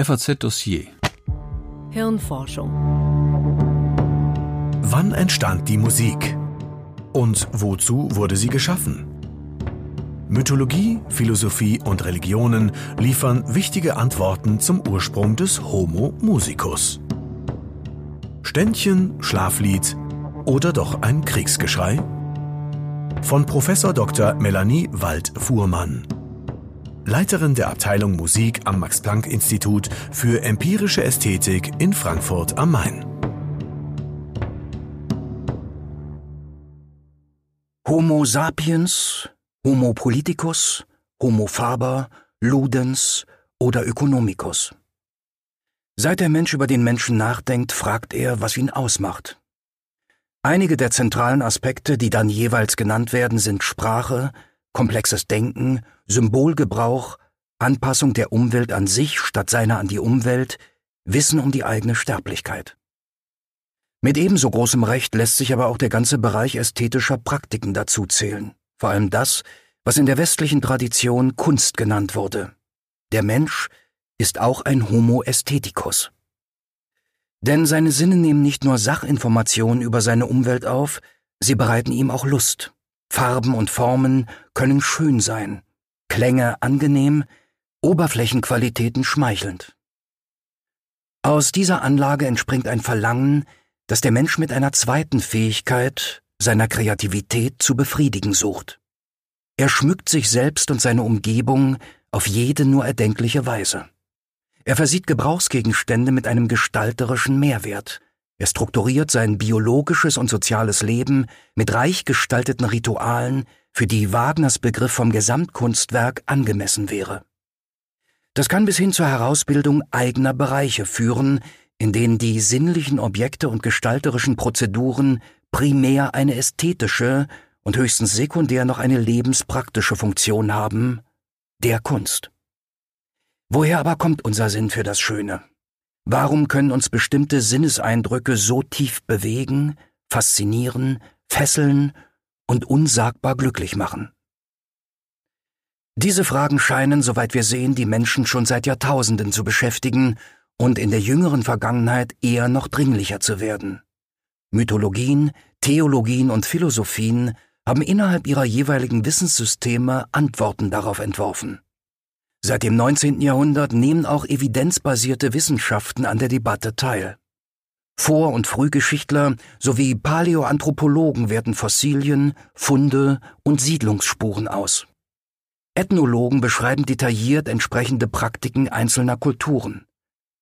FAZ Dossier Hirnforschung Wann entstand die Musik? Und wozu wurde sie geschaffen? Mythologie, Philosophie und Religionen liefern wichtige Antworten zum Ursprung des Homo musicus. Ständchen, Schlaflied oder doch ein Kriegsgeschrei? Von Professor Dr. Melanie Wald-Fuhrmann. Leiterin der Abteilung Musik am Max-Planck-Institut für empirische Ästhetik in Frankfurt am Main. Homo sapiens, Homo politicus, Homo faber, Ludens oder Ökonomicus. Seit der Mensch über den Menschen nachdenkt, fragt er, was ihn ausmacht. Einige der zentralen Aspekte, die dann jeweils genannt werden, sind Sprache, komplexes Denken, Symbolgebrauch, Anpassung der Umwelt an sich statt seiner an die Umwelt, Wissen um die eigene Sterblichkeit. Mit ebenso großem Recht lässt sich aber auch der ganze Bereich ästhetischer Praktiken dazu zählen, vor allem das, was in der westlichen Tradition Kunst genannt wurde. Der Mensch ist auch ein Homo aestheticus. Denn seine Sinne nehmen nicht nur Sachinformationen über seine Umwelt auf, sie bereiten ihm auch Lust. Farben und Formen können schön sein, Klänge angenehm, Oberflächenqualitäten schmeichelnd. Aus dieser Anlage entspringt ein Verlangen, das der Mensch mit einer zweiten Fähigkeit, seiner Kreativität zu befriedigen sucht. Er schmückt sich selbst und seine Umgebung auf jede nur erdenkliche Weise. Er versieht Gebrauchsgegenstände mit einem gestalterischen Mehrwert, er strukturiert sein biologisches und soziales Leben mit reich gestalteten Ritualen, für die Wagners Begriff vom Gesamtkunstwerk angemessen wäre. Das kann bis hin zur Herausbildung eigener Bereiche führen, in denen die sinnlichen Objekte und gestalterischen Prozeduren primär eine ästhetische und höchstens sekundär noch eine lebenspraktische Funktion haben, der Kunst. Woher aber kommt unser Sinn für das Schöne? Warum können uns bestimmte Sinneseindrücke so tief bewegen, faszinieren, fesseln und unsagbar glücklich machen? Diese Fragen scheinen, soweit wir sehen, die Menschen schon seit Jahrtausenden zu beschäftigen und in der jüngeren Vergangenheit eher noch dringlicher zu werden. Mythologien, Theologien und Philosophien haben innerhalb ihrer jeweiligen Wissenssysteme Antworten darauf entworfen. Seit dem 19. Jahrhundert nehmen auch evidenzbasierte Wissenschaften an der Debatte teil. Vor- und Frühgeschichtler sowie Paläoanthropologen werten Fossilien, Funde und Siedlungsspuren aus. Ethnologen beschreiben detailliert entsprechende Praktiken einzelner Kulturen.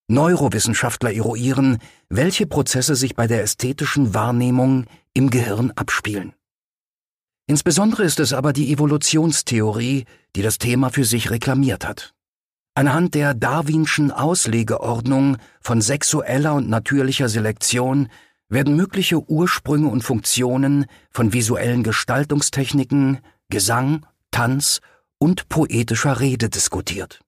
Neurowissenschaftler eruieren, welche Prozesse sich bei der ästhetischen Wahrnehmung im Gehirn abspielen. Insbesondere ist es aber die Evolutionstheorie, die das Thema für sich reklamiert hat. Anhand der Darwinschen Auslegeordnung von sexueller und natürlicher Selektion werden mögliche Ursprünge und Funktionen von visuellen Gestaltungstechniken, Gesang, Tanz und poetischer Rede diskutiert.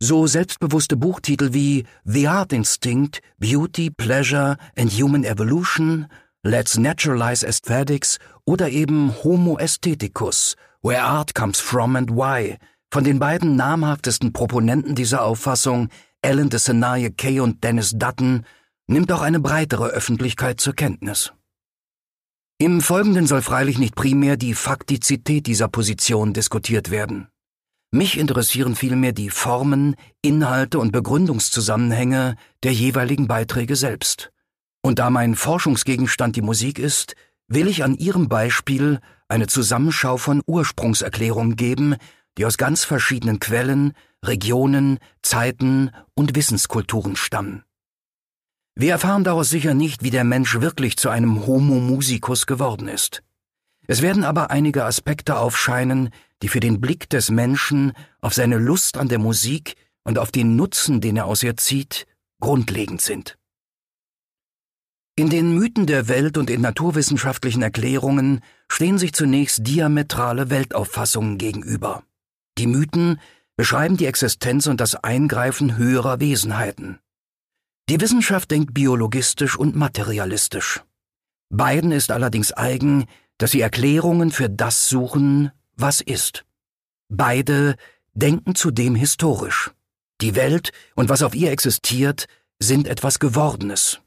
So selbstbewusste Buchtitel wie The Art Instinct, Beauty, Pleasure and Human Evolution Let's Naturalize Aesthetics oder eben Homo Aestheticus, Where Art Comes From and Why, von den beiden namhaftesten Proponenten dieser Auffassung, Alan de Senaye Kay und Dennis Dutton, nimmt auch eine breitere Öffentlichkeit zur Kenntnis. Im Folgenden soll freilich nicht primär die Faktizität dieser Position diskutiert werden. Mich interessieren vielmehr die Formen, Inhalte und Begründungszusammenhänge der jeweiligen Beiträge selbst. Und da mein Forschungsgegenstand die Musik ist, will ich an Ihrem Beispiel eine Zusammenschau von Ursprungserklärungen geben, die aus ganz verschiedenen Quellen, Regionen, Zeiten und Wissenskulturen stammen. Wir erfahren daraus sicher nicht, wie der Mensch wirklich zu einem Homo musicus geworden ist. Es werden aber einige Aspekte aufscheinen, die für den Blick des Menschen auf seine Lust an der Musik und auf den Nutzen, den er aus ihr zieht, grundlegend sind. In den Mythen der Welt und in naturwissenschaftlichen Erklärungen stehen sich zunächst diametrale Weltauffassungen gegenüber. Die Mythen beschreiben die Existenz und das Eingreifen höherer Wesenheiten. Die Wissenschaft denkt biologistisch und materialistisch. Beiden ist allerdings eigen, dass sie Erklärungen für das suchen, was ist. Beide denken zudem historisch. die Welt und was auf ihr existiert, sind etwas Gewordenes.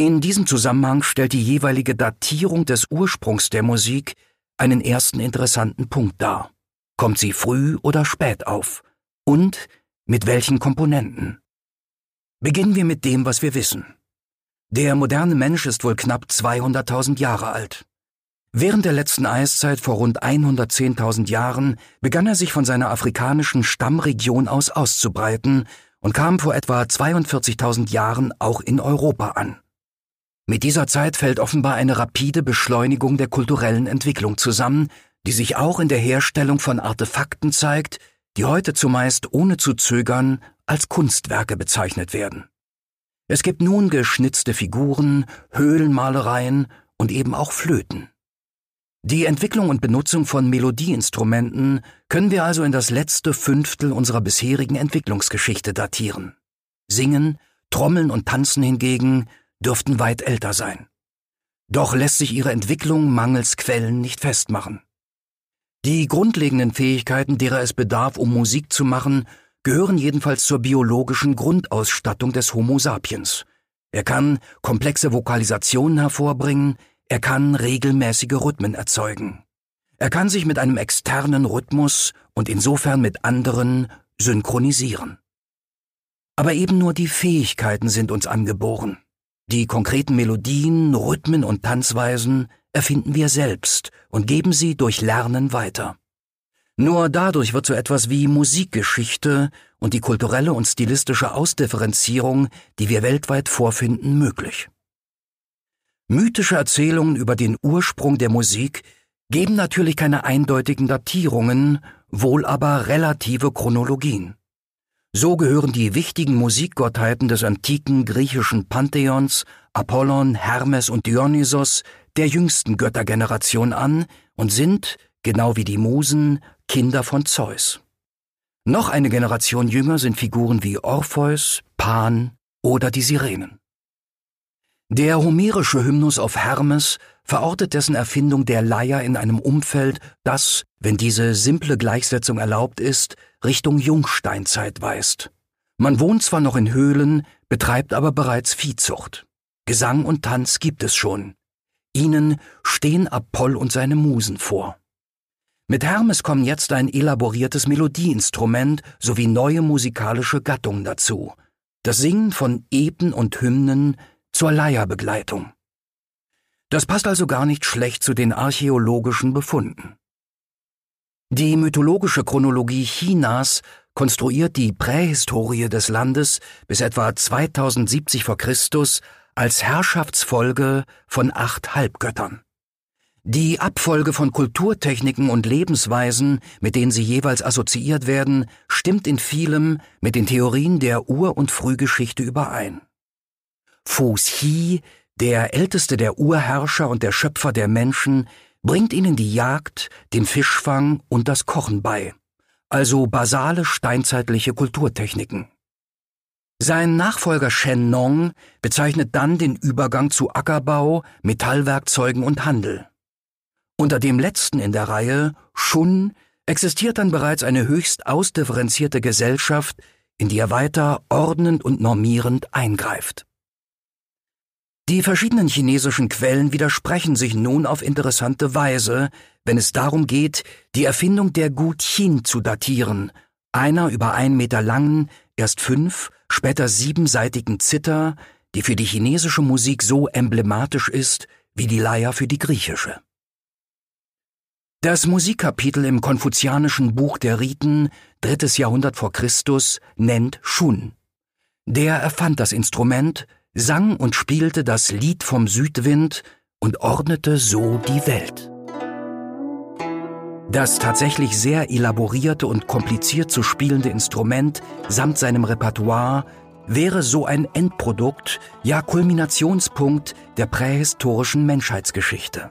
In diesem Zusammenhang stellt die jeweilige Datierung des Ursprungs der Musik einen ersten interessanten Punkt dar. Kommt sie früh oder spät auf? Und mit welchen Komponenten? Beginnen wir mit dem, was wir wissen. Der moderne Mensch ist wohl knapp 200.000 Jahre alt. Während der letzten Eiszeit vor rund 110.000 Jahren begann er sich von seiner afrikanischen Stammregion aus auszubreiten und kam vor etwa 42.000 Jahren auch in Europa an. Mit dieser Zeit fällt offenbar eine rapide Beschleunigung der kulturellen Entwicklung zusammen, die sich auch in der Herstellung von Artefakten zeigt, die heute zumeist ohne zu zögern als Kunstwerke bezeichnet werden. Es gibt nun geschnitzte Figuren, Höhlenmalereien und eben auch Flöten. Die Entwicklung und Benutzung von Melodieinstrumenten können wir also in das letzte Fünftel unserer bisherigen Entwicklungsgeschichte datieren. Singen, Trommeln und Tanzen hingegen dürften weit älter sein. Doch lässt sich ihre Entwicklung mangels Quellen nicht festmachen. Die grundlegenden Fähigkeiten, derer es bedarf, um Musik zu machen, gehören jedenfalls zur biologischen Grundausstattung des Homo sapiens. Er kann komplexe Vokalisationen hervorbringen, er kann regelmäßige Rhythmen erzeugen. Er kann sich mit einem externen Rhythmus und insofern mit anderen synchronisieren. Aber eben nur die Fähigkeiten sind uns angeboren. Die konkreten Melodien, Rhythmen und Tanzweisen erfinden wir selbst und geben sie durch Lernen weiter. Nur dadurch wird so etwas wie Musikgeschichte und die kulturelle und stilistische Ausdifferenzierung, die wir weltweit vorfinden, möglich. Mythische Erzählungen über den Ursprung der Musik geben natürlich keine eindeutigen Datierungen, wohl aber relative Chronologien. So gehören die wichtigen Musikgottheiten des antiken griechischen Pantheons, Apollon, Hermes und Dionysos, der jüngsten Göttergeneration an und sind, genau wie die Musen, Kinder von Zeus. Noch eine Generation jünger sind Figuren wie Orpheus, Pan oder die Sirenen. Der homerische Hymnus auf Hermes verortet dessen Erfindung der Leier in einem Umfeld, das, wenn diese simple Gleichsetzung erlaubt ist, Richtung Jungsteinzeit weist. Man wohnt zwar noch in Höhlen, betreibt aber bereits Viehzucht. Gesang und Tanz gibt es schon. Ihnen stehen Apoll und seine Musen vor. Mit Hermes kommen jetzt ein elaboriertes Melodieinstrument sowie neue musikalische Gattungen dazu. Das Singen von Epen und Hymnen zur Leierbegleitung. Das passt also gar nicht schlecht zu den archäologischen Befunden. Die mythologische Chronologie Chinas konstruiert die Prähistorie des Landes bis etwa 2070 v. Chr. als Herrschaftsfolge von acht Halbgöttern. Die Abfolge von Kulturtechniken und Lebensweisen, mit denen sie jeweils assoziiert werden, stimmt in vielem mit den Theorien der Ur- und Frühgeschichte überein. Fu Xi, der älteste der Urherrscher und der Schöpfer der Menschen, bringt ihnen die Jagd, den Fischfang und das Kochen bei, also basale steinzeitliche Kulturtechniken. Sein Nachfolger Shen Nong bezeichnet dann den Übergang zu Ackerbau, Metallwerkzeugen und Handel. Unter dem letzten in der Reihe, Shun, existiert dann bereits eine höchst ausdifferenzierte Gesellschaft, in die er weiter ordnend und normierend eingreift. Die verschiedenen chinesischen Quellen widersprechen sich nun auf interessante Weise, wenn es darum geht, die Erfindung der Gu Qin zu datieren, einer über einen Meter langen, erst fünf, später siebenseitigen Zither, die für die chinesische Musik so emblematisch ist wie die Leier für die griechische. Das Musikkapitel im konfuzianischen Buch der Riten, drittes Jahrhundert vor Christus, nennt Shun. Der erfand das Instrument, sang und spielte das Lied vom Südwind und ordnete so die Welt. Das tatsächlich sehr elaborierte und kompliziert zu spielende Instrument samt seinem Repertoire wäre so ein Endprodukt, ja Kulminationspunkt der prähistorischen Menschheitsgeschichte.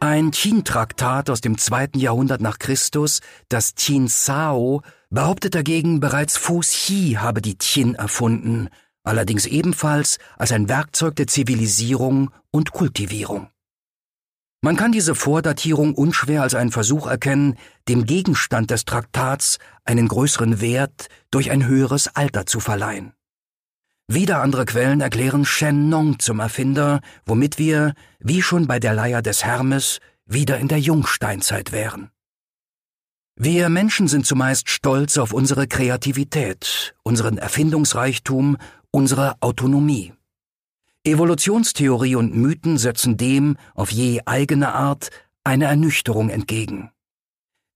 Ein Qin-Traktat aus dem zweiten Jahrhundert nach Christus, das Qin Sao, behauptet dagegen, bereits Fu Xi habe die Qin erfunden allerdings ebenfalls als ein Werkzeug der Zivilisierung und Kultivierung. Man kann diese Vordatierung unschwer als einen Versuch erkennen, dem Gegenstand des Traktats einen größeren Wert durch ein höheres Alter zu verleihen. Wieder andere Quellen erklären Shen Nong zum Erfinder, womit wir, wie schon bei der Leier des Hermes, wieder in der Jungsteinzeit wären. Wir Menschen sind zumeist stolz auf unsere Kreativität, unseren Erfindungsreichtum, unsere Autonomie. Evolutionstheorie und Mythen setzen dem, auf je eigene Art, eine Ernüchterung entgegen.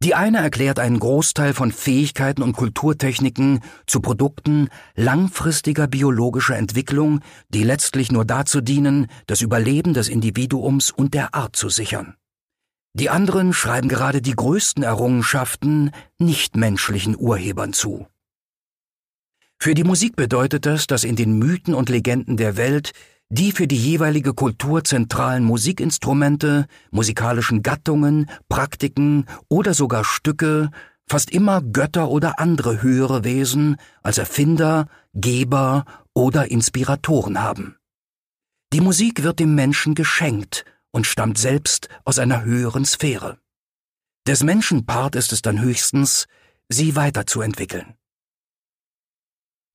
Die eine erklärt einen Großteil von Fähigkeiten und Kulturtechniken zu Produkten langfristiger biologischer Entwicklung, die letztlich nur dazu dienen, das Überleben des Individuums und der Art zu sichern. Die anderen schreiben gerade die größten Errungenschaften nichtmenschlichen Urhebern zu. Für die Musik bedeutet das, dass in den Mythen und Legenden der Welt die für die jeweilige Kultur zentralen Musikinstrumente, musikalischen Gattungen, Praktiken oder sogar Stücke fast immer Götter oder andere höhere Wesen als Erfinder, Geber oder Inspiratoren haben. Die Musik wird dem Menschen geschenkt und stammt selbst aus einer höheren Sphäre. Des Menschen Part ist es dann höchstens, sie weiterzuentwickeln.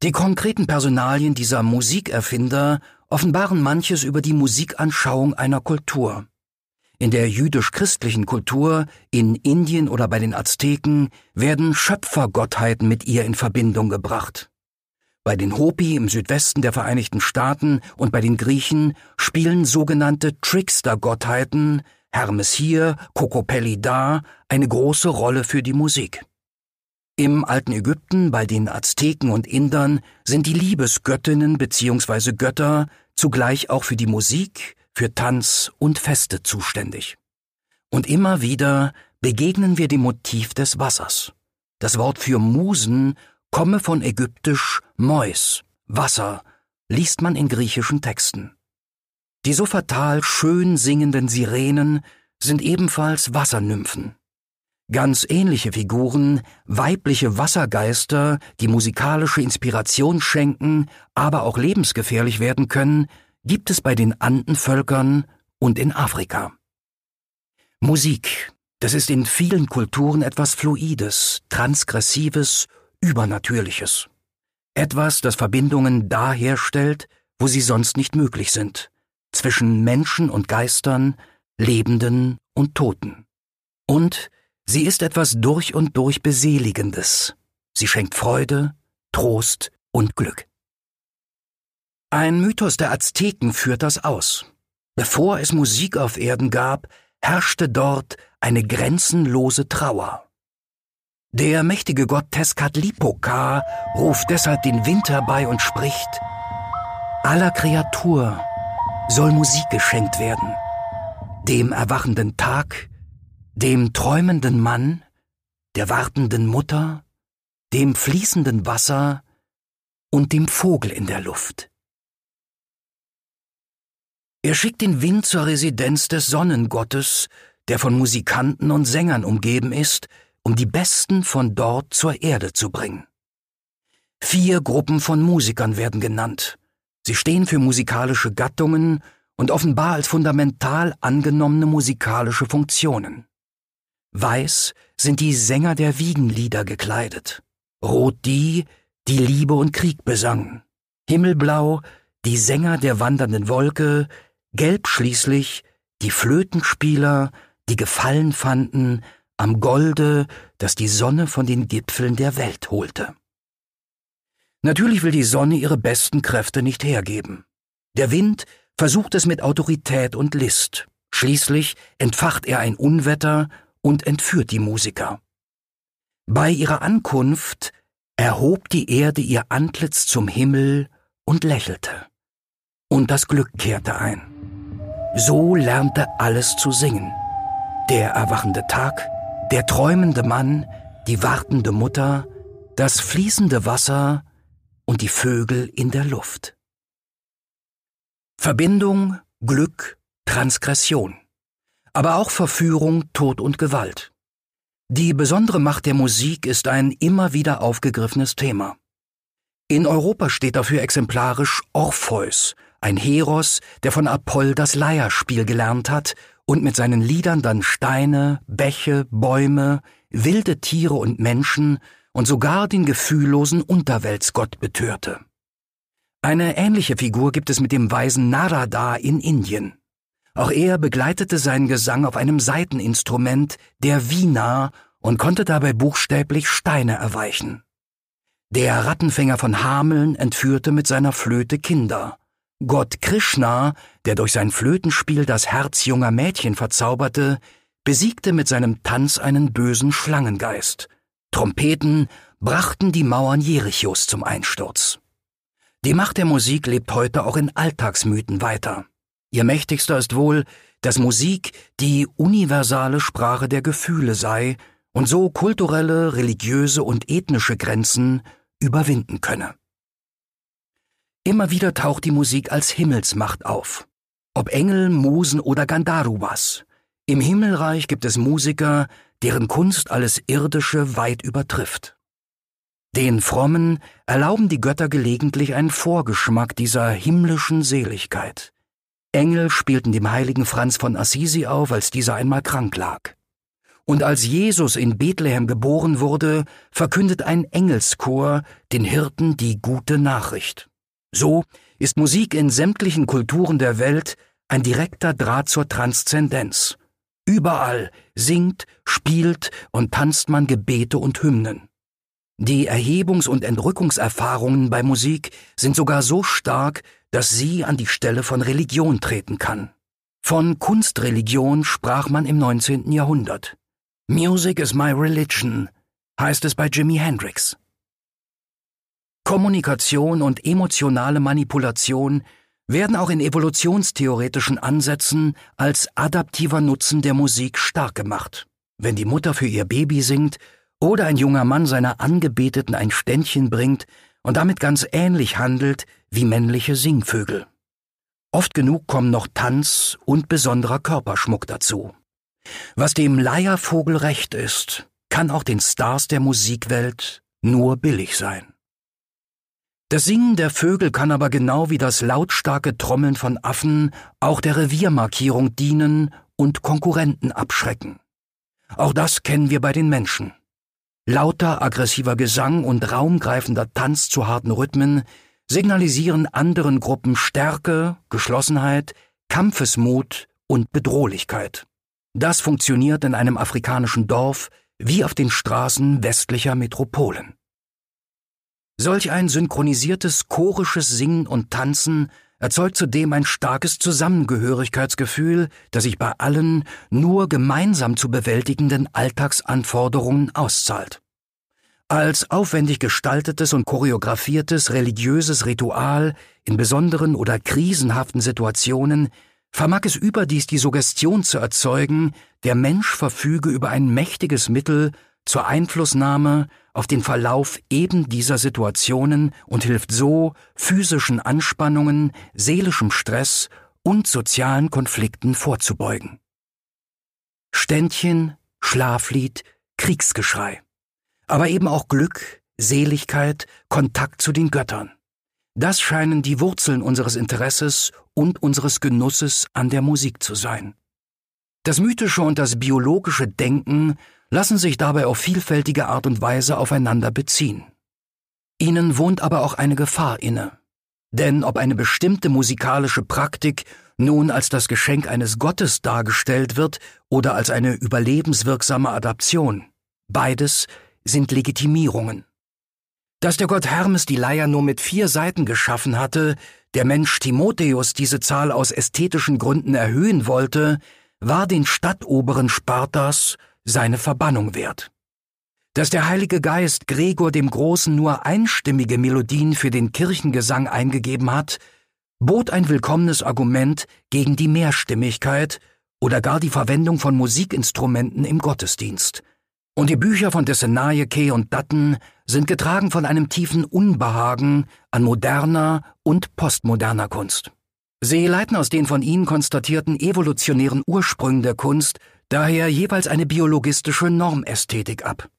Die konkreten Personalien dieser Musikerfinder offenbaren manches über die Musikanschauung einer Kultur. In der jüdisch-christlichen Kultur, in Indien oder bei den Azteken werden Schöpfergottheiten mit ihr in Verbindung gebracht. Bei den Hopi im Südwesten der Vereinigten Staaten und bei den Griechen spielen sogenannte Trickster-Gottheiten, Hermes hier, Kokopelli da, eine große Rolle für die Musik. Im alten Ägypten, bei den Azteken und Indern sind die Liebesgöttinnen bzw. Götter zugleich auch für die Musik, für Tanz und Feste zuständig. Und immer wieder begegnen wir dem Motiv des Wassers. Das Wort für Musen komme von ägyptisch Mois, Wasser, liest man in griechischen Texten. Die so fatal schön singenden Sirenen sind ebenfalls Wassernymphen. Ganz ähnliche Figuren, weibliche Wassergeister, die musikalische Inspiration schenken, aber auch lebensgefährlich werden können, gibt es bei den Andenvölkern und in Afrika. Musik, das ist in vielen Kulturen etwas Fluides, Transgressives, Übernatürliches. Etwas, das Verbindungen da herstellt, wo sie sonst nicht möglich sind, zwischen Menschen und Geistern, Lebenden und Toten. Und Sie ist etwas durch und durch Beseligendes. Sie schenkt Freude, Trost und Glück. Ein Mythos der Azteken führt das aus. Bevor es Musik auf Erden gab, herrschte dort eine grenzenlose Trauer. Der mächtige Gott Tezcatlipoca ruft deshalb den Wind herbei und spricht, aller Kreatur soll Musik geschenkt werden, dem erwachenden Tag dem träumenden Mann, der wartenden Mutter, dem fließenden Wasser und dem Vogel in der Luft. Er schickt den Wind zur Residenz des Sonnengottes, der von Musikanten und Sängern umgeben ist, um die Besten von dort zur Erde zu bringen. Vier Gruppen von Musikern werden genannt. Sie stehen für musikalische Gattungen und offenbar als fundamental angenommene musikalische Funktionen. Weiß sind die Sänger der Wiegenlieder gekleidet, rot die, die Liebe und Krieg besangen, himmelblau die Sänger der wandernden Wolke, gelb schließlich die Flötenspieler, die Gefallen fanden am Golde, das die Sonne von den Gipfeln der Welt holte. Natürlich will die Sonne ihre besten Kräfte nicht hergeben. Der Wind versucht es mit Autorität und List. Schließlich entfacht er ein Unwetter und entführt die Musiker. Bei ihrer Ankunft erhob die Erde ihr Antlitz zum Himmel und lächelte. Und das Glück kehrte ein. So lernte alles zu singen. Der erwachende Tag, der träumende Mann, die wartende Mutter, das fließende Wasser und die Vögel in der Luft. Verbindung, Glück, Transgression aber auch Verführung, Tod und Gewalt. Die besondere Macht der Musik ist ein immer wieder aufgegriffenes Thema. In Europa steht dafür exemplarisch Orpheus, ein Heros, der von Apoll das Leierspiel gelernt hat und mit seinen Liedern dann Steine, Bäche, Bäume, wilde Tiere und Menschen und sogar den gefühllosen Unterweltsgott betörte. Eine ähnliche Figur gibt es mit dem weisen Narada in Indien. Auch er begleitete seinen Gesang auf einem Saiteninstrument, der Vina, und konnte dabei buchstäblich Steine erweichen. Der Rattenfänger von Hameln entführte mit seiner Flöte Kinder. Gott Krishna, der durch sein Flötenspiel das Herz junger Mädchen verzauberte, besiegte mit seinem Tanz einen bösen Schlangengeist. Trompeten brachten die Mauern Jerichos zum Einsturz. Die Macht der Musik lebt heute auch in Alltagsmythen weiter. Ihr mächtigster ist wohl, dass Musik die universale Sprache der Gefühle sei und so kulturelle, religiöse und ethnische Grenzen überwinden könne. Immer wieder taucht die Musik als Himmelsmacht auf. Ob Engel, Musen oder Gandharvas. Im Himmelreich gibt es Musiker, deren Kunst alles Irdische weit übertrifft. Den Frommen erlauben die Götter gelegentlich einen Vorgeschmack dieser himmlischen Seligkeit. Engel spielten dem heiligen Franz von Assisi auf, als dieser einmal krank lag. Und als Jesus in Bethlehem geboren wurde, verkündet ein Engelschor den Hirten die gute Nachricht. So ist Musik in sämtlichen Kulturen der Welt ein direkter Draht zur Transzendenz. Überall singt, spielt und tanzt man Gebete und Hymnen. Die Erhebungs- und Entrückungserfahrungen bei Musik sind sogar so stark, dass sie an die Stelle von Religion treten kann. Von Kunstreligion sprach man im 19. Jahrhundert. Music is my religion, heißt es bei Jimi Hendrix. Kommunikation und emotionale Manipulation werden auch in evolutionstheoretischen Ansätzen als adaptiver Nutzen der Musik stark gemacht. Wenn die Mutter für ihr Baby singt oder ein junger Mann seiner Angebeteten ein Ständchen bringt und damit ganz ähnlich handelt wie männliche Singvögel. Oft genug kommen noch Tanz und besonderer Körperschmuck dazu. Was dem Leiervogel recht ist, kann auch den Stars der Musikwelt nur billig sein. Das Singen der Vögel kann aber genau wie das lautstarke Trommeln von Affen auch der Reviermarkierung dienen und Konkurrenten abschrecken. Auch das kennen wir bei den Menschen. Lauter aggressiver Gesang und raumgreifender Tanz zu harten Rhythmen signalisieren anderen Gruppen Stärke, Geschlossenheit, Kampfesmut und Bedrohlichkeit. Das funktioniert in einem afrikanischen Dorf wie auf den Straßen westlicher Metropolen. Solch ein synchronisiertes chorisches Singen und Tanzen erzeugt zudem ein starkes Zusammengehörigkeitsgefühl, das sich bei allen nur gemeinsam zu bewältigenden Alltagsanforderungen auszahlt. Als aufwendig gestaltetes und choreografiertes religiöses Ritual in besonderen oder krisenhaften Situationen vermag es überdies die Suggestion zu erzeugen, der Mensch verfüge über ein mächtiges Mittel zur Einflussnahme auf den Verlauf eben dieser Situationen und hilft so physischen Anspannungen, seelischem Stress und sozialen Konflikten vorzubeugen. Ständchen, Schlaflied, Kriegsgeschrei. Aber eben auch Glück, Seligkeit, Kontakt zu den Göttern. Das scheinen die Wurzeln unseres Interesses und unseres Genusses an der Musik zu sein. Das mythische und das biologische Denken lassen sich dabei auf vielfältige Art und Weise aufeinander beziehen. Ihnen wohnt aber auch eine Gefahr inne. Denn ob eine bestimmte musikalische Praktik nun als das Geschenk eines Gottes dargestellt wird oder als eine überlebenswirksame Adaption, beides sind Legitimierungen. Dass der Gott Hermes die Leier nur mit vier Seiten geschaffen hatte, der Mensch Timotheus diese Zahl aus ästhetischen Gründen erhöhen wollte, war den Stadtoberen Spartas seine Verbannung wert. Dass der Heilige Geist Gregor dem Großen nur einstimmige Melodien für den Kirchengesang eingegeben hat, bot ein willkommenes Argument gegen die Mehrstimmigkeit oder gar die Verwendung von Musikinstrumenten im Gottesdienst. Und die Bücher von Dessenaye, und Dutton sind getragen von einem tiefen Unbehagen an moderner und postmoderner Kunst. Sie leiten aus den von ihnen konstatierten evolutionären Ursprüngen der Kunst daher jeweils eine biologistische Normästhetik ab.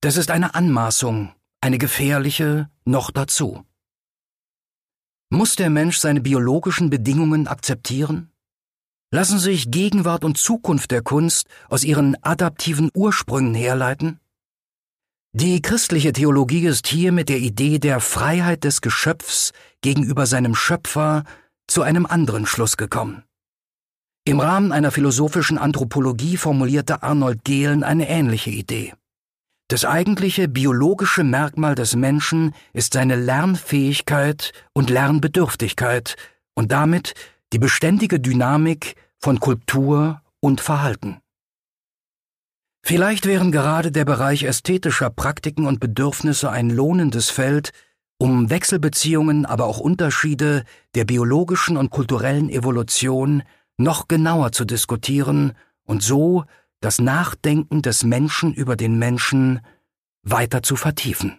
Das ist eine Anmaßung, eine gefährliche noch dazu. Muss der Mensch seine biologischen Bedingungen akzeptieren? Lassen sich Gegenwart und Zukunft der Kunst aus ihren adaptiven Ursprüngen herleiten? Die christliche Theologie ist hier mit der Idee der Freiheit des Geschöpfs gegenüber seinem Schöpfer zu einem anderen Schluss gekommen. Im Rahmen einer philosophischen Anthropologie formulierte Arnold Gehlen eine ähnliche Idee. Das eigentliche biologische Merkmal des Menschen ist seine Lernfähigkeit und Lernbedürftigkeit und damit die beständige Dynamik von Kultur und Verhalten. Vielleicht wären gerade der Bereich ästhetischer Praktiken und Bedürfnisse ein lohnendes Feld, um Wechselbeziehungen, aber auch Unterschiede der biologischen und kulturellen Evolution noch genauer zu diskutieren und so das Nachdenken des Menschen über den Menschen weiter zu vertiefen.